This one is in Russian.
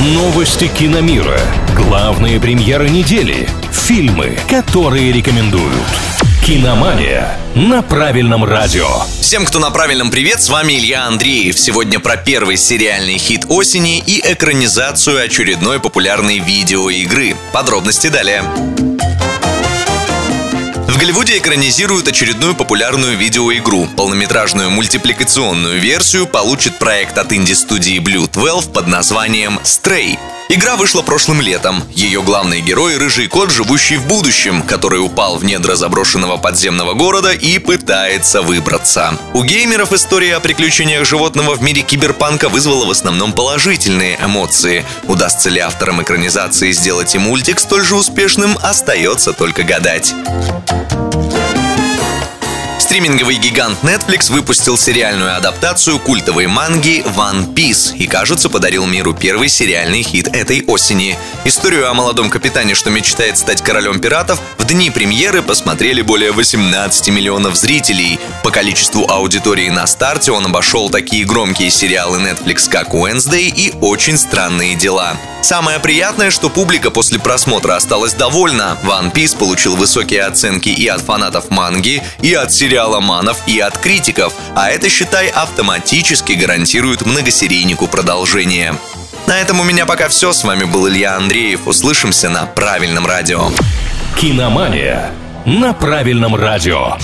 Новости киномира. Главные премьеры недели. Фильмы, которые рекомендуют. Киномания на правильном радио. Всем, кто на правильном привет, с вами Илья Андреев. Сегодня про первый сериальный хит осени и экранизацию очередной популярной видеоигры. Подробности далее. Голливуде экранизируют очередную популярную видеоигру. Полнометражную мультипликационную версию получит проект от инди-студии Blue 12 под названием Stray. Игра вышла прошлым летом. Ее главный герой — рыжий кот, живущий в будущем, который упал в недра заброшенного подземного города и пытается выбраться. У геймеров история о приключениях животного в мире киберпанка вызвала в основном положительные эмоции. Удастся ли авторам экранизации сделать и мультик столь же успешным, остается только гадать. Стриминговый гигант Netflix выпустил сериальную адаптацию культовой манги One Piece и, кажется, подарил миру первый сериальный хит этой осени. Историю о молодом капитане, что мечтает стать королем пиратов, в дни премьеры посмотрели более 18 миллионов зрителей. По количеству аудитории на старте он обошел такие громкие сериалы Netflix, как Wednesday и «Очень странные дела». Самое приятное, что публика после просмотра осталась довольна. One Piece получил высокие оценки и от фанатов манги, и от сериала манов, и от критиков, а это, считай, автоматически гарантирует многосерийнику продолжение. На этом у меня пока все. С вами был Илья Андреев. Услышимся на правильном радио. Киномания на правильном радио.